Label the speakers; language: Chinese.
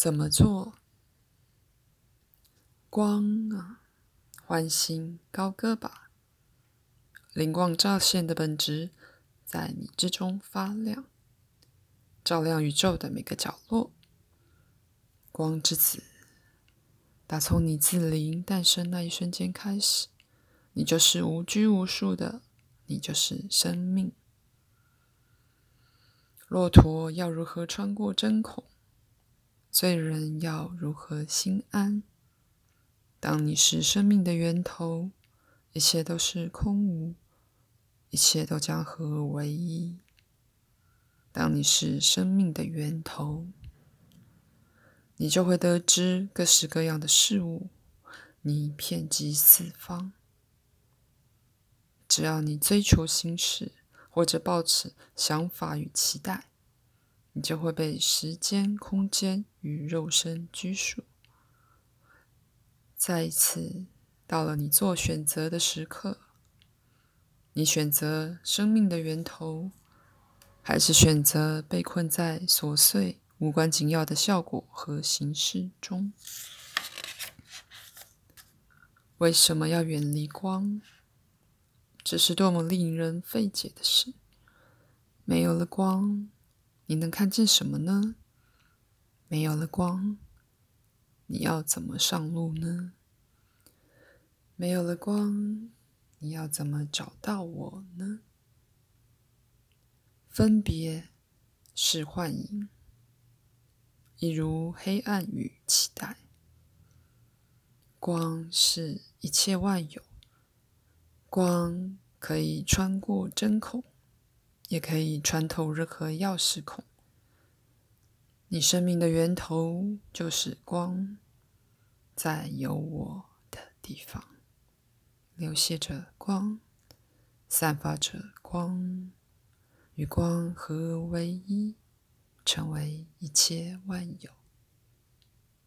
Speaker 1: 怎么做？光啊，欢欣高歌吧！灵光乍现的本质在你之中发亮，照亮宇宙的每个角落。光之子，打从你自灵诞生那一瞬间开始，你就是无拘无束的，你就是生命。骆驼要如何穿过针孔？罪人要如何心安？当你是生命的源头，一切都是空无，一切都将合而为一。当你是生命的源头，你就会得知各式各样的事物，你遍及四方。只要你追求心事，或者抱持想法与期待，就会被时间、空间与肉身拘束。再一次到了你做选择的时刻，你选择生命的源头，还是选择被困在琐碎、无关紧要的效果和形式中？为什么要远离光？这是多么令人费解的事！没有了光，你能看见什么呢？没有了光，你要怎么上路呢？没有了光，你要怎么找到我呢？分别是幻影，一如黑暗与期待。光是一切万有，光可以穿过针孔。也可以穿透任何钥匙孔。你生命的源头就是光，在有我的地方，流泻着光，散发着光，与光合为一，成为一切万有。